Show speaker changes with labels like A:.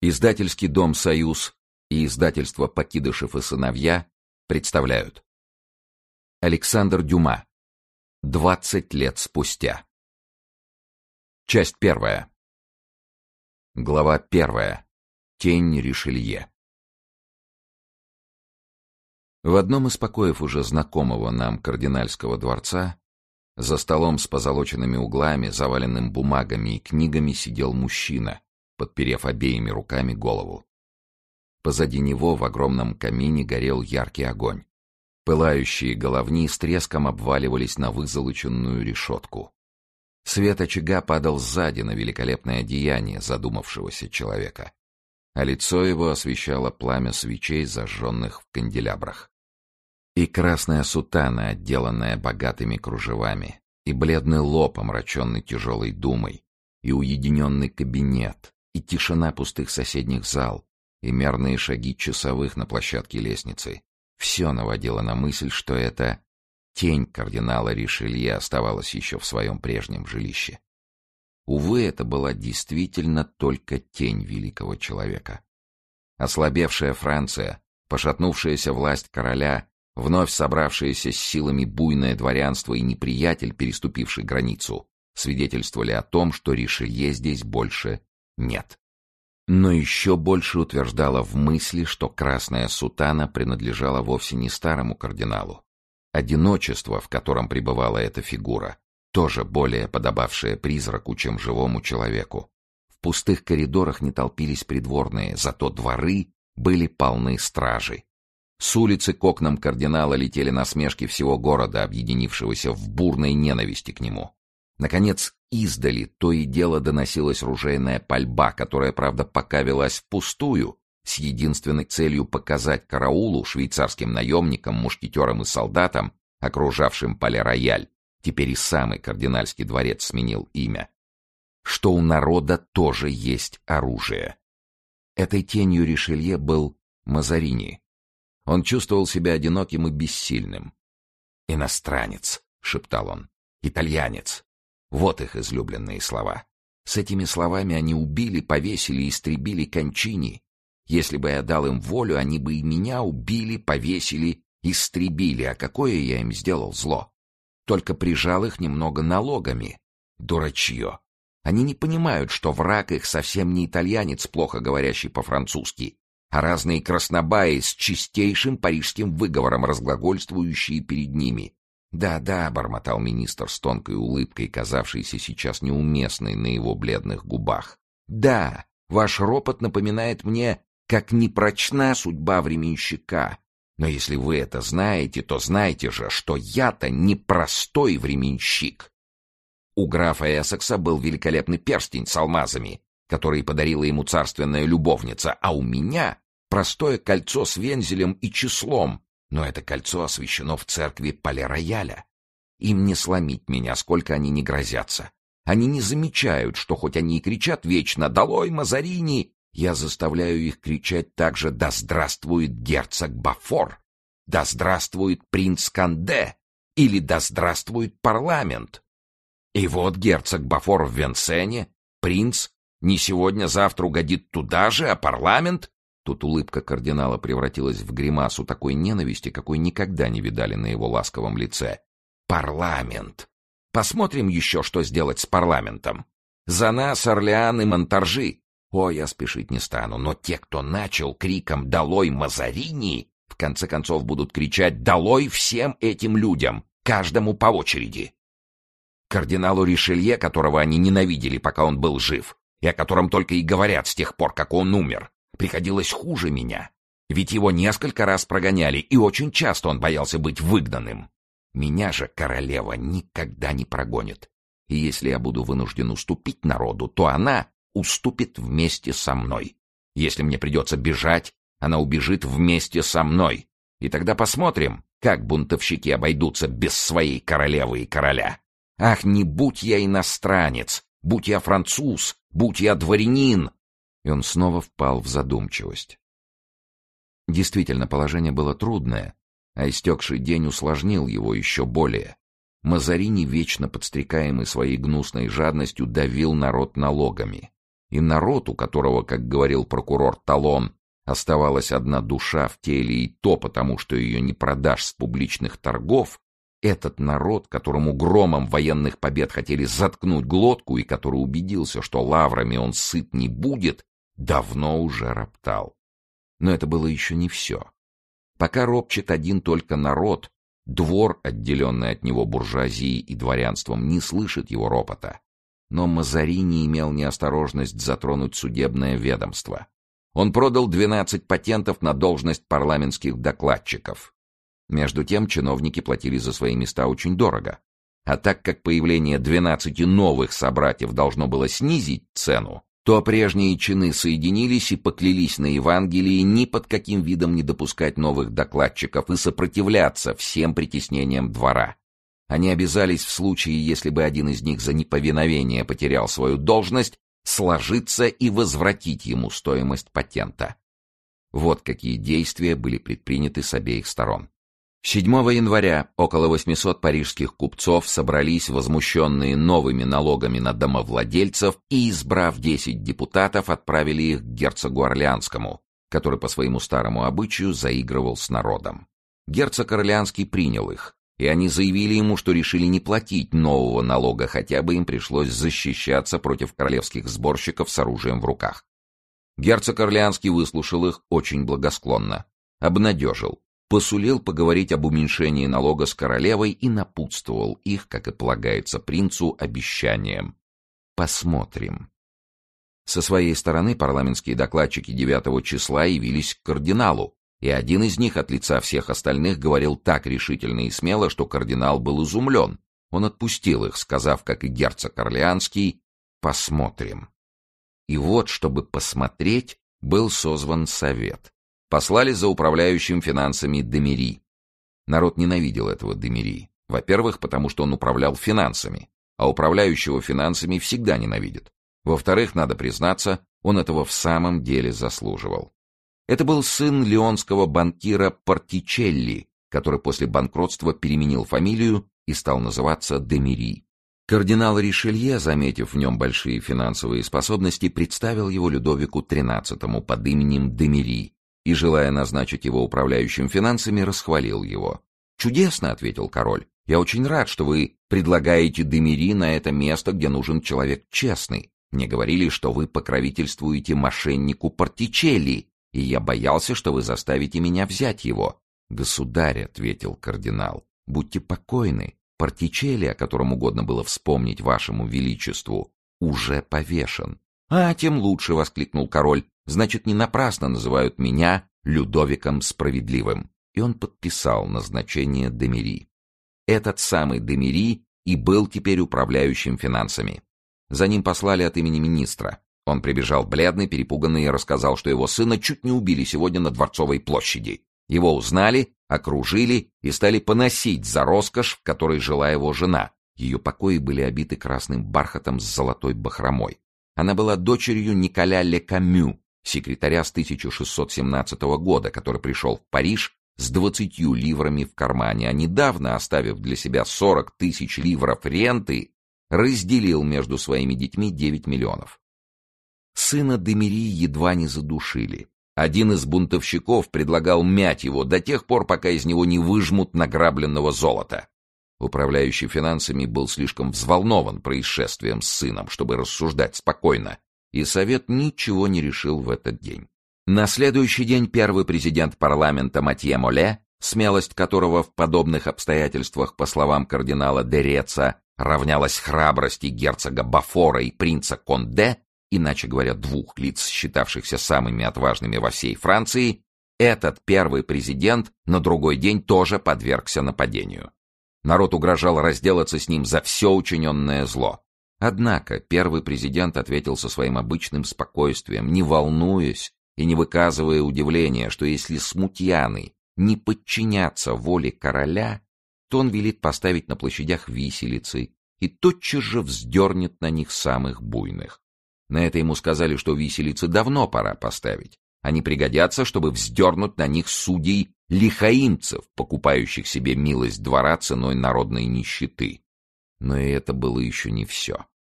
A: Издательский дом «Союз» и издательство «Покидышев и сыновья» представляют. Александр Дюма. Двадцать лет спустя. Часть первая. Глава первая. Тень Ришелье. В одном из покоев уже знакомого нам кардинальского дворца за столом с позолоченными углами, заваленным бумагами и книгами сидел мужчина, подперев обеими руками голову. Позади него в огромном камине горел яркий огонь. Пылающие головни с треском обваливались на вызолоченную решетку. Свет очага падал сзади на великолепное одеяние задумавшегося человека, а лицо его освещало пламя свечей, зажженных в канделябрах. И красная сутана, отделанная богатыми кружевами, и бледный лоб, омраченный тяжелой думой, и уединенный кабинет, и тишина пустых соседних зал, и мерные шаги часовых на площадке лестницы. Все наводило на мысль, что это тень кардинала Ришелье оставалась еще в своем прежнем жилище. Увы, это была действительно только тень великого человека. Ослабевшая Франция, пошатнувшаяся власть короля, вновь собравшееся с силами буйное дворянство и неприятель, переступивший границу, свидетельствовали о том, что Ришелье здесь больше нет. Но еще больше утверждала в мысли, что красная сутана принадлежала вовсе не старому кардиналу. Одиночество, в котором пребывала эта фигура, тоже более подобавшее призраку, чем живому человеку. В пустых коридорах не толпились придворные, зато дворы были полны стражей. С улицы к окнам кардинала летели насмешки всего города, объединившегося в бурной ненависти к нему. Наконец, издали то и дело доносилась ружейная пальба, которая, правда, пока велась впустую, с единственной целью показать караулу, швейцарским наемникам, мушкетерам и солдатам, окружавшим поле-рояль, теперь и самый кардинальский дворец сменил имя, что у народа тоже есть оружие. Этой тенью Ришелье был Мазарини. Он чувствовал себя одиноким и бессильным. «Иностранец», — шептал он, — «итальянец, вот их излюбленные слова. С этими словами они убили, повесили и истребили Кончини. Если бы я дал им волю, они бы и меня убили, повесили, истребили. А какое я им сделал зло? Только прижал их немного налогами. Дурачье. Они не понимают, что враг их совсем не итальянец, плохо говорящий по-французски, а разные краснобаи с чистейшим парижским выговором, разглагольствующие перед ними. «Да, да», — бормотал министр с тонкой улыбкой, казавшейся сейчас неуместной на его бледных губах. «Да, ваш ропот напоминает мне, как непрочна судьба временщика. Но если вы это знаете, то знайте же, что я-то не простой временщик». У графа Эссекса был великолепный перстень с алмазами, который подарила ему царственная любовница, а у меня простое кольцо с вензелем и числом, но это кольцо освящено в церкви Пале-Рояля. Им не сломить меня, сколько они не грозятся. Они не замечают, что хоть они и кричат вечно «Долой, Мазарини!», я заставляю их кричать также «Да здравствует герцог Бафор!», «Да здравствует принц Канде!» или «Да здравствует парламент!». И вот герцог Бафор в Венсене, принц, не сегодня-завтра угодит туда же, а парламент Тут улыбка кардинала превратилась в гримасу такой ненависти, какой никогда не видали на его ласковом лице. «Парламент! Посмотрим еще, что сделать с парламентом. За нас Орлеан и Монтаржи. О, я спешить не стану, но те, кто начал криком «Долой Мазарини!», в конце концов будут кричать «Долой всем этим людям!», каждому по очереди. Кардиналу Ришелье, которого они ненавидели, пока он был жив, и о котором только и говорят с тех пор, как он умер, приходилось хуже меня. Ведь его несколько раз прогоняли, и очень часто он боялся быть выгнанным. Меня же королева никогда не прогонит. И если я буду вынужден уступить народу, то она уступит вместе со мной. Если мне придется бежать, она убежит вместе со мной. И тогда посмотрим, как бунтовщики обойдутся без своей королевы и короля. Ах, не будь я иностранец, будь я француз, будь я дворянин, и он снова впал в задумчивость. Действительно, положение было трудное, а истекший день усложнил его еще более. Мазарини, вечно подстрекаемый своей гнусной жадностью, давил народ налогами. и народ, у которого, как говорил прокурор Талон, оставалась одна душа в теле и то потому, что ее не продашь с публичных торгов, этот народ, которому громом военных побед хотели заткнуть глотку и который убедился, что лаврами он сыт не будет, давно уже роптал. Но это было еще не все. Пока ропчет один только народ, двор, отделенный от него буржуазией и дворянством, не слышит его ропота. Но Мазарини имел неосторожность затронуть судебное ведомство. Он продал 12 патентов на должность парламентских докладчиков. Между тем чиновники платили за свои места очень дорого. А так как появление 12 новых собратьев должно было снизить цену, то прежние чины соединились и поклялись на Евангелии ни под каким видом не допускать новых докладчиков и сопротивляться всем притеснениям двора. Они обязались в случае, если бы один из них за неповиновение потерял свою должность, сложиться и возвратить ему стоимость патента. Вот какие действия были предприняты с обеих сторон. 7 января около 800 парижских купцов собрались возмущенные новыми налогами на домовладельцев и, избрав 10 депутатов, отправили их к герцогу Орлеанскому, который по своему старому обычаю заигрывал с народом. Герцог Орлеанский принял их, и они заявили ему, что решили не платить нового налога, хотя бы им пришлось защищаться против королевских сборщиков с оружием в руках. Герцог Орлеанский выслушал их очень благосклонно, обнадежил, посулил поговорить об уменьшении налога с королевой и напутствовал их, как и полагается принцу, обещанием. Посмотрим. Со своей стороны парламентские докладчики 9 числа явились к кардиналу, и один из них от лица всех остальных говорил так решительно и смело, что кардинал был изумлен. Он отпустил их, сказав, как и герцог Орлеанский, «посмотрим». И вот, чтобы посмотреть, был созван совет послали за управляющим финансами Демири. Народ ненавидел этого Демири. Во-первых, потому что он управлял финансами, а управляющего финансами всегда ненавидят. Во-вторых, надо признаться, он этого в самом деле заслуживал. Это был сын леонского банкира Партичелли, который после банкротства переменил фамилию и стал называться Демири. Кардинал Ришелье, заметив в нем большие финансовые способности, представил его Людовику XIII под именем Демири и, желая назначить его управляющим финансами, расхвалил его. «Чудесно», — ответил король. «Я очень рад, что вы предлагаете Демири на это место, где нужен человек честный. Мне говорили, что вы покровительствуете мошеннику Портичелли, и я боялся, что вы заставите меня взять его». «Государь», — ответил кардинал, — «будьте покойны. Портичелли, о котором угодно было вспомнить вашему величеству, уже повешен». «А, тем лучше», — воскликнул король. Значит, не напрасно называют меня Людовиком Справедливым. И он подписал назначение Демири. Этот самый Демири и был теперь управляющим финансами. За ним послали от имени министра. Он прибежал бледный, перепуганный и рассказал, что его сына чуть не убили сегодня на Дворцовой площади. Его узнали, окружили и стали поносить за роскошь, в которой жила его жена. Ее покои были обиты красным бархатом с золотой бахромой. Она была дочерью Николя Лекамю, секретаря с 1617 года, который пришел в Париж с двадцатью ливрами в кармане, а недавно, оставив для себя сорок тысяч ливров ренты, разделил между своими детьми девять миллионов. Сына Демири едва не задушили. Один из бунтовщиков предлагал мять его до тех пор, пока из него не выжмут награбленного золота. Управляющий финансами был слишком взволнован происшествием с сыном, чтобы рассуждать спокойно, и Совет ничего не решил в этот день. На следующий день первый президент парламента Матье Моле, смелость которого в подобных обстоятельствах, по словам кардинала Дереца, равнялась храбрости герцога Бафора и принца Конде, иначе говоря, двух лиц, считавшихся самыми отважными во всей Франции, этот первый президент на другой день тоже подвергся нападению. Народ угрожал разделаться с ним за все учиненное зло. Однако первый президент ответил со своим обычным спокойствием, не волнуясь и не выказывая удивления, что если смутьяны не подчинятся воле короля, то он велит поставить на площадях виселицы и тотчас же вздернет на них самых буйных. На это ему сказали, что виселицы давно пора поставить. Они пригодятся, чтобы вздернуть на них судей лихаимцев, покупающих себе милость двора ценой народной нищеты. Но и это было еще не все.